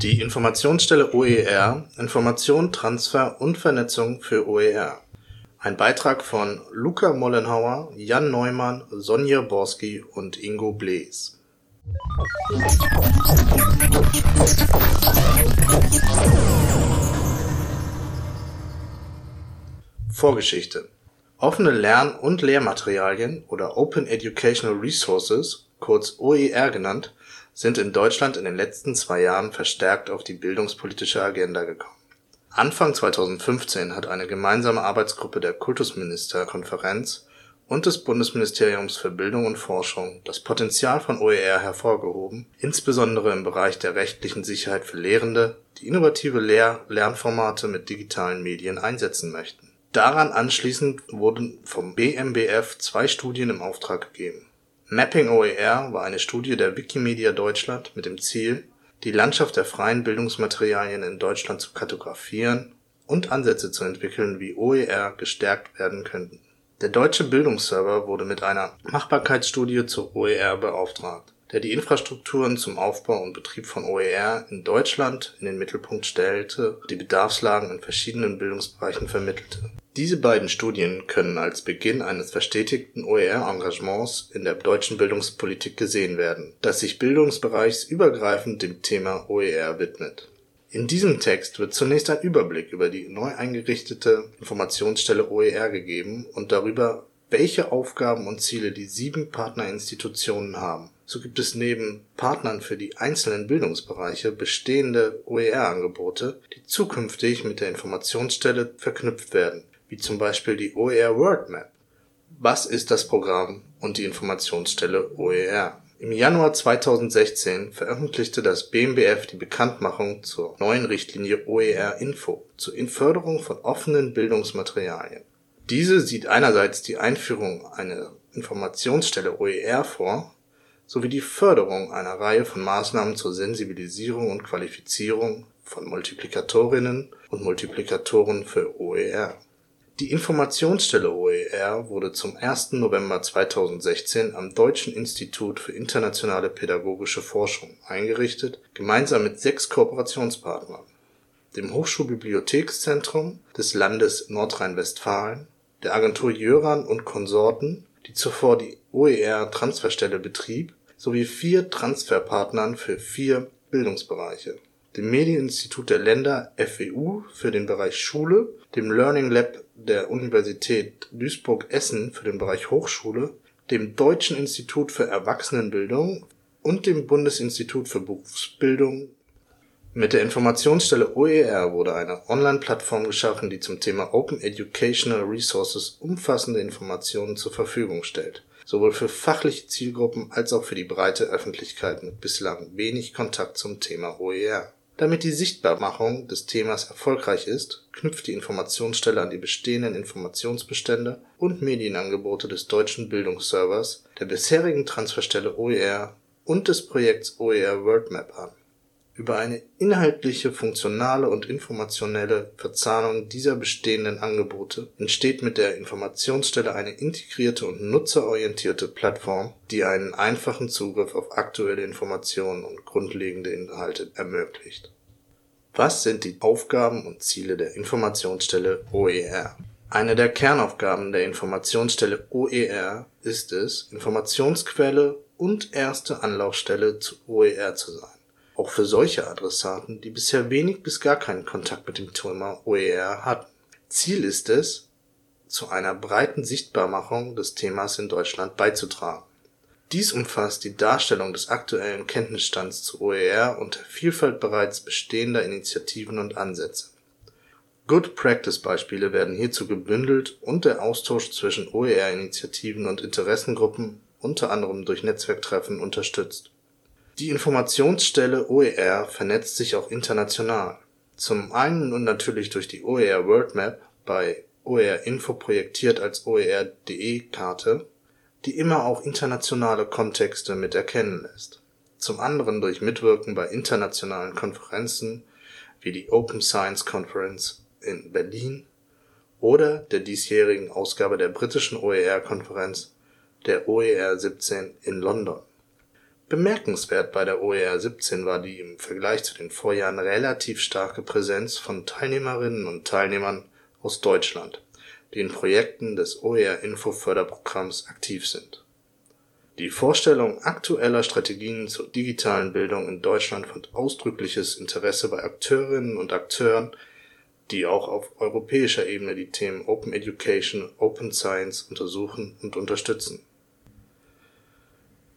Die Informationsstelle OER Information, Transfer und Vernetzung für OER. Ein Beitrag von Luca Mollenhauer, Jan Neumann, Sonja Borski und Ingo Blees. Vorgeschichte Offene Lern- und Lehrmaterialien oder Open Educational Resources, kurz OER genannt, sind in Deutschland in den letzten zwei Jahren verstärkt auf die bildungspolitische Agenda gekommen. Anfang 2015 hat eine gemeinsame Arbeitsgruppe der Kultusministerkonferenz und des Bundesministeriums für Bildung und Forschung das Potenzial von OER hervorgehoben, insbesondere im Bereich der rechtlichen Sicherheit für Lehrende, die innovative Lehr Lernformate mit digitalen Medien einsetzen möchten. Daran anschließend wurden vom BMBF zwei Studien im Auftrag gegeben Mapping OER war eine Studie der Wikimedia Deutschland mit dem Ziel, die Landschaft der freien Bildungsmaterialien in Deutschland zu kartografieren und Ansätze zu entwickeln, wie OER gestärkt werden könnten. Der Deutsche Bildungsserver wurde mit einer Machbarkeitsstudie zur OER beauftragt, der die Infrastrukturen zum Aufbau und Betrieb von OER in Deutschland in den Mittelpunkt stellte und die Bedarfslagen in verschiedenen Bildungsbereichen vermittelte diese beiden Studien können als Beginn eines verstetigten OER-Engagements in der deutschen Bildungspolitik gesehen werden, das sich bildungsbereichsübergreifend dem Thema OER widmet. In diesem Text wird zunächst ein Überblick über die neu eingerichtete Informationsstelle OER gegeben und darüber, welche Aufgaben und Ziele die sieben Partnerinstitutionen haben. So gibt es neben Partnern für die einzelnen Bildungsbereiche bestehende OER-Angebote, die zukünftig mit der Informationsstelle verknüpft werden wie zum Beispiel die OER World Map. Was ist das Programm und die Informationsstelle OER? Im Januar 2016 veröffentlichte das BMBF die Bekanntmachung zur neuen Richtlinie OER Info zur Förderung von offenen Bildungsmaterialien. Diese sieht einerseits die Einführung einer Informationsstelle OER vor, sowie die Förderung einer Reihe von Maßnahmen zur Sensibilisierung und Qualifizierung von Multiplikatorinnen und Multiplikatoren für OER die Informationsstelle OER wurde zum 1. November 2016 am Deutschen Institut für internationale pädagogische Forschung eingerichtet, gemeinsam mit sechs Kooperationspartnern: dem Hochschulbibliothekszentrum des Landes Nordrhein-Westfalen, der Agentur Jöran und Konsorten, die zuvor die OER-Transferstelle betrieb, sowie vier Transferpartnern für vier Bildungsbereiche dem Medieninstitut der Länder FWU für den Bereich Schule, dem Learning Lab der Universität Duisburg-Essen für den Bereich Hochschule, dem Deutschen Institut für Erwachsenenbildung und dem Bundesinstitut für Berufsbildung. Mit der Informationsstelle OER wurde eine Online-Plattform geschaffen, die zum Thema Open Educational Resources umfassende Informationen zur Verfügung stellt, sowohl für fachliche Zielgruppen als auch für die breite Öffentlichkeit mit bislang wenig Kontakt zum Thema OER damit die Sichtbarmachung des Themas erfolgreich ist, knüpft die Informationsstelle an die bestehenden Informationsbestände und Medienangebote des Deutschen Bildungsservers, der bisherigen Transferstelle OER und des Projekts OER Worldmap an über eine inhaltliche, funktionale und informationelle Verzahnung dieser bestehenden Angebote entsteht mit der Informationsstelle eine integrierte und nutzerorientierte Plattform, die einen einfachen Zugriff auf aktuelle Informationen und grundlegende Inhalte ermöglicht. Was sind die Aufgaben und Ziele der Informationsstelle OER? Eine der Kernaufgaben der Informationsstelle OER ist es, Informationsquelle und erste Anlaufstelle zu OER zu sein auch für solche Adressaten, die bisher wenig bis gar keinen Kontakt mit dem Thema OER hatten. Ziel ist es, zu einer breiten Sichtbarmachung des Themas in Deutschland beizutragen. Dies umfasst die Darstellung des aktuellen Kenntnisstands zu OER und der Vielfalt bereits bestehender Initiativen und Ansätze. Good-Practice-Beispiele werden hierzu gebündelt und der Austausch zwischen OER-Initiativen und Interessengruppen, unter anderem durch Netzwerktreffen, unterstützt die Informationsstelle OER vernetzt sich auch international. Zum einen und natürlich durch die OER World Map, bei OER Info projektiert als OER.de-Karte, die immer auch internationale Kontexte mit erkennen lässt. Zum anderen durch Mitwirken bei internationalen Konferenzen wie die Open Science Conference in Berlin oder der diesjährigen Ausgabe der britischen OER-Konferenz, der OER 17 in London Bemerkenswert bei der OER 17 war die im Vergleich zu den Vorjahren relativ starke Präsenz von Teilnehmerinnen und Teilnehmern aus Deutschland, die in Projekten des OER-Info-Förderprogramms aktiv sind. Die Vorstellung aktueller Strategien zur digitalen Bildung in Deutschland fand ausdrückliches Interesse bei Akteurinnen und Akteuren, die auch auf europäischer Ebene die Themen Open Education, Open Science untersuchen und unterstützen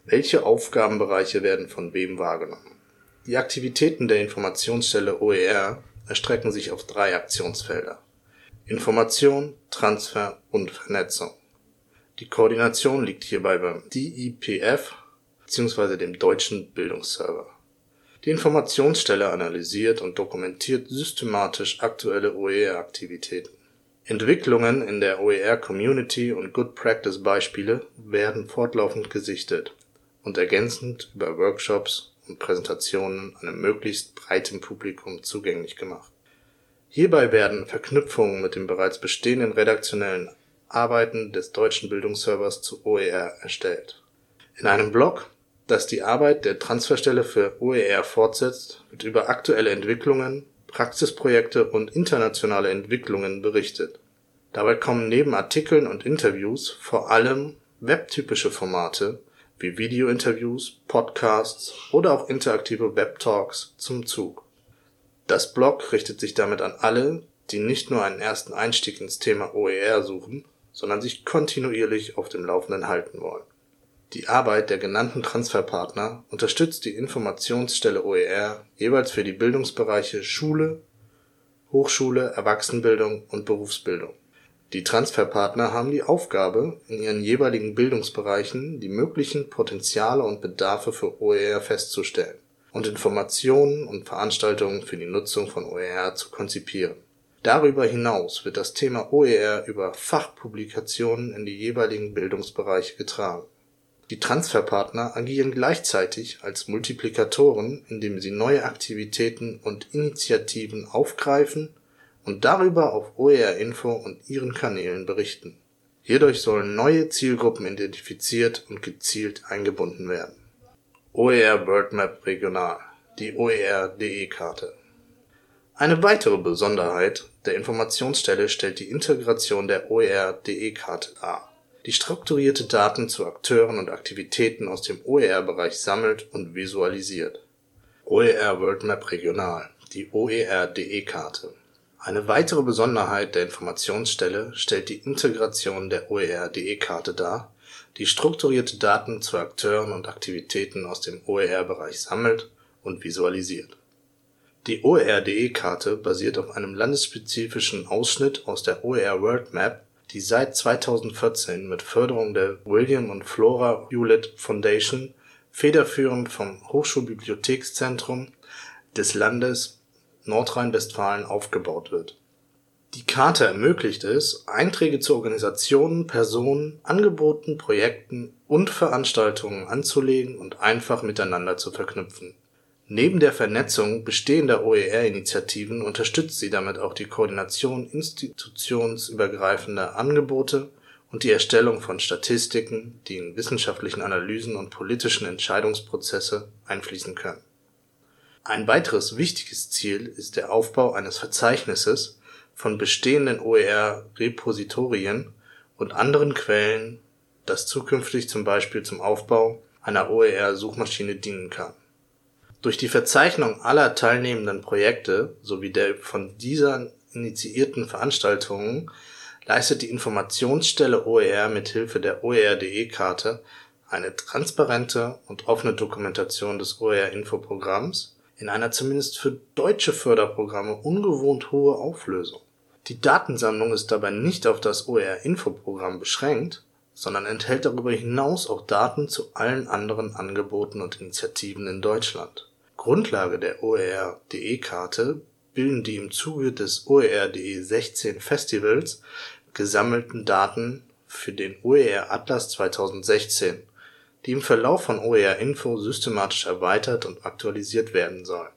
welche Aufgabenbereiche werden von wem wahrgenommen? Die Aktivitäten der Informationsstelle OER erstrecken sich auf drei Aktionsfelder: Information, Transfer und Vernetzung. Die Koordination liegt hierbei beim DIPF bzw. dem Deutschen Bildungsserver. Die Informationsstelle analysiert und dokumentiert systematisch aktuelle OER-Aktivitäten. Entwicklungen in der OER-Community und Good-Practice-Beispiele werden fortlaufend gesichtet und ergänzend über Workshops und Präsentationen einem möglichst breiten Publikum zugänglich gemacht. Hierbei werden Verknüpfungen mit den bereits bestehenden redaktionellen Arbeiten des Deutschen Bildungsservers zu OER erstellt. In einem Blog, das die Arbeit der Transferstelle für OER fortsetzt, wird über aktuelle Entwicklungen, Praxisprojekte und internationale Entwicklungen berichtet. Dabei kommen neben Artikeln und Interviews vor allem webtypische Formate wie Video-Interviews, Podcasts oder auch interaktive Web-Talks zum Zug. Das Blog richtet sich damit an alle, die nicht nur einen ersten Einstieg ins Thema OER suchen, sondern sich kontinuierlich auf dem Laufenden halten wollen. Die Arbeit der genannten Transferpartner unterstützt die Informationsstelle OER jeweils für die Bildungsbereiche Schule, Hochschule, Erwachsenenbildung und Berufsbildung die Transferpartner haben die Aufgabe, in ihren jeweiligen Bildungsbereichen die möglichen Potenziale und Bedarfe für OER festzustellen und Informationen und Veranstaltungen für die Nutzung von OER zu konzipieren. Darüber hinaus wird das Thema OER über Fachpublikationen in die jeweiligen Bildungsbereiche getragen. Die Transferpartner agieren gleichzeitig als Multiplikatoren, indem sie neue Aktivitäten und Initiativen aufgreifen und darüber auf OER Info und ihren Kanälen berichten. Hierdurch sollen neue Zielgruppen identifiziert und gezielt eingebunden werden. OER Worldmap Regional, die OER-DE-Karte. Eine weitere Besonderheit der Informationsstelle stellt die Integration der OER-DE-Karte dar, die strukturierte Daten zu Akteuren und Aktivitäten aus dem OER-Bereich sammelt und visualisiert. OER Worldmap Regional, die OER-DE-Karte eine weitere Besonderheit der Informationsstelle stellt die Integration der OER-DE-Karte dar, die strukturierte Daten zu Akteuren und Aktivitäten aus dem OER-Bereich sammelt und visualisiert. Die OER-DE-Karte basiert auf einem landesspezifischen Ausschnitt aus der OER World Map, die seit 2014 mit Förderung der William und Flora Hewlett Foundation federführend vom Hochschulbibliothekszentrum des Landes Nordrhein-Westfalen aufgebaut wird. Die Karte ermöglicht es, Einträge zu Organisationen, Personen, Angeboten, Projekten und Veranstaltungen anzulegen und einfach miteinander zu verknüpfen. Neben der Vernetzung bestehender OER-Initiativen unterstützt sie damit auch die Koordination institutionsübergreifender Angebote und die Erstellung von Statistiken, die in wissenschaftlichen Analysen und politischen Entscheidungsprozesse einfließen können ein weiteres wichtiges Ziel ist der Aufbau eines Verzeichnisses von bestehenden OER-Repositorien und anderen Quellen, das zukünftig zum Beispiel zum Aufbau einer OER-Suchmaschine dienen kann. Durch die Verzeichnung aller teilnehmenden Projekte sowie der von dieser initiierten Veranstaltungen leistet die Informationsstelle OER mithilfe der OER.de-Karte eine transparente und offene Dokumentation des OER-Info-Programms in einer zumindest für deutsche Förderprogramme ungewohnt hohe Auflösung. Die Datensammlung ist dabei nicht auf das OER-Info-Programm beschränkt, sondern enthält darüber hinaus auch Daten zu allen anderen Angeboten und Initiativen in Deutschland. Grundlage der OER.de-Karte bilden die im Zuge des OER.de 16 Festivals gesammelten Daten für den OER Atlas 2016 die im Verlauf von OER Info systematisch erweitert und aktualisiert werden sollen.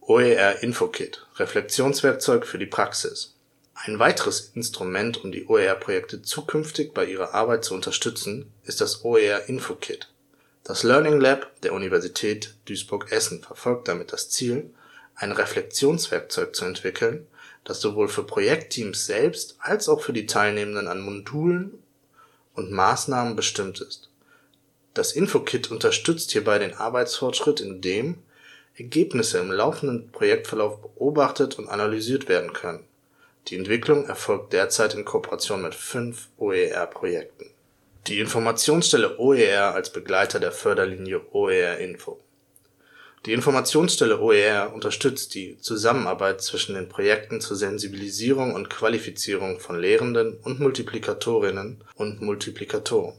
OER InfoKit – Reflexionswerkzeug für die Praxis Ein weiteres Instrument, um die OER-Projekte zukünftig bei ihrer Arbeit zu unterstützen, ist das OER InfoKit. Das Learning Lab der Universität Duisburg-Essen verfolgt damit das Ziel, ein Reflexionswerkzeug zu entwickeln, das sowohl für Projektteams selbst als auch für die Teilnehmenden an Modulen und Maßnahmen bestimmt ist. Das Infokit unterstützt hierbei den Arbeitsfortschritt, indem Ergebnisse im laufenden Projektverlauf beobachtet und analysiert werden können. Die Entwicklung erfolgt derzeit in Kooperation mit fünf OER-Projekten die Informationsstelle OER als Begleiter der Förderlinie OER-Info. Die Informationsstelle OER unterstützt die Zusammenarbeit zwischen den Projekten zur Sensibilisierung und Qualifizierung von Lehrenden und Multiplikatorinnen und Multiplikatoren.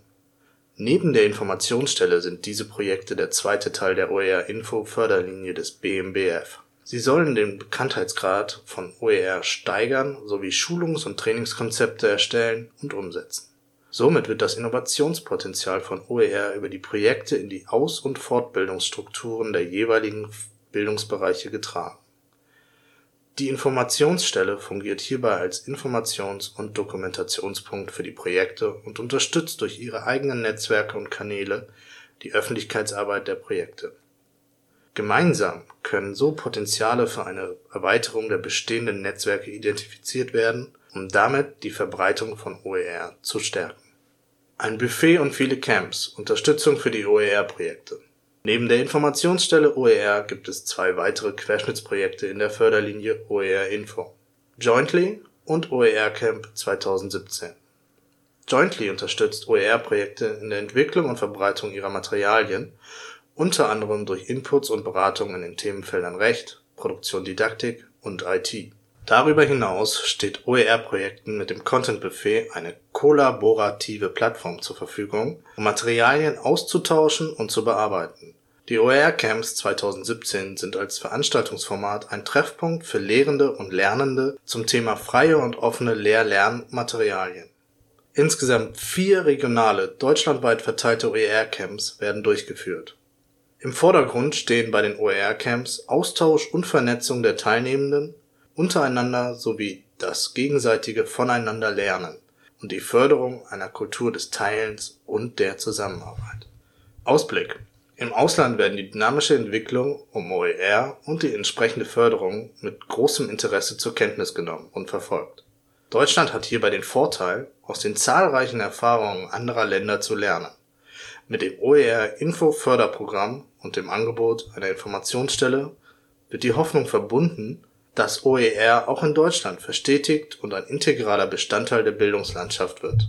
Neben der Informationsstelle sind diese Projekte der zweite Teil der OER-Info-Förderlinie des BMBF. Sie sollen den Bekanntheitsgrad von OER steigern sowie Schulungs und Trainingskonzepte erstellen und umsetzen Somit wird das Innovationspotenzial von OER über die Projekte in die Aus und Fortbildungsstrukturen der jeweiligen Bildungsbereiche getragen. Die Informationsstelle fungiert hierbei als Informations und Dokumentationspunkt für die Projekte und unterstützt durch ihre eigenen Netzwerke und Kanäle die Öffentlichkeitsarbeit der Projekte. Gemeinsam können so Potenziale für eine Erweiterung der bestehenden Netzwerke identifiziert werden um damit die Verbreitung von OER zu stärken. Ein Buffet und viele Camps, Unterstützung für die OER-Projekte. Neben der Informationsstelle OER gibt es zwei weitere Querschnittsprojekte in der Förderlinie OER Info. Jointly und OER Camp 2017. Jointly unterstützt OER-Projekte in der Entwicklung und Verbreitung ihrer Materialien, unter anderem durch Inputs und Beratungen in den Themenfeldern Recht, Produktion Didaktik und IT Darüber hinaus steht OER-Projekten mit dem Content Buffet eine kollaborative Plattform zur Verfügung, um Materialien auszutauschen und zu bearbeiten. Die OER-Camps 2017 sind als Veranstaltungsformat ein Treffpunkt für Lehrende und Lernende zum Thema freie und offene Lehr-Lernmaterialien. Insgesamt vier regionale, deutschlandweit verteilte OER-Camps werden durchgeführt. Im Vordergrund stehen bei den OER-Camps Austausch und Vernetzung der Teilnehmenden untereinander sowie das gegenseitige Voneinander-Lernen und die Förderung einer Kultur des Teilens und der Zusammenarbeit. Ausblick Im Ausland werden die dynamische Entwicklung um OER und die entsprechende Förderung mit großem Interesse zur Kenntnis genommen und verfolgt. Deutschland hat hierbei den Vorteil, aus den zahlreichen Erfahrungen anderer Länder zu lernen. Mit dem OER-Info-Förderprogramm und dem Angebot einer Informationsstelle wird die Hoffnung verbunden dass OER auch in Deutschland verstetigt und ein integraler Bestandteil der Bildungslandschaft wird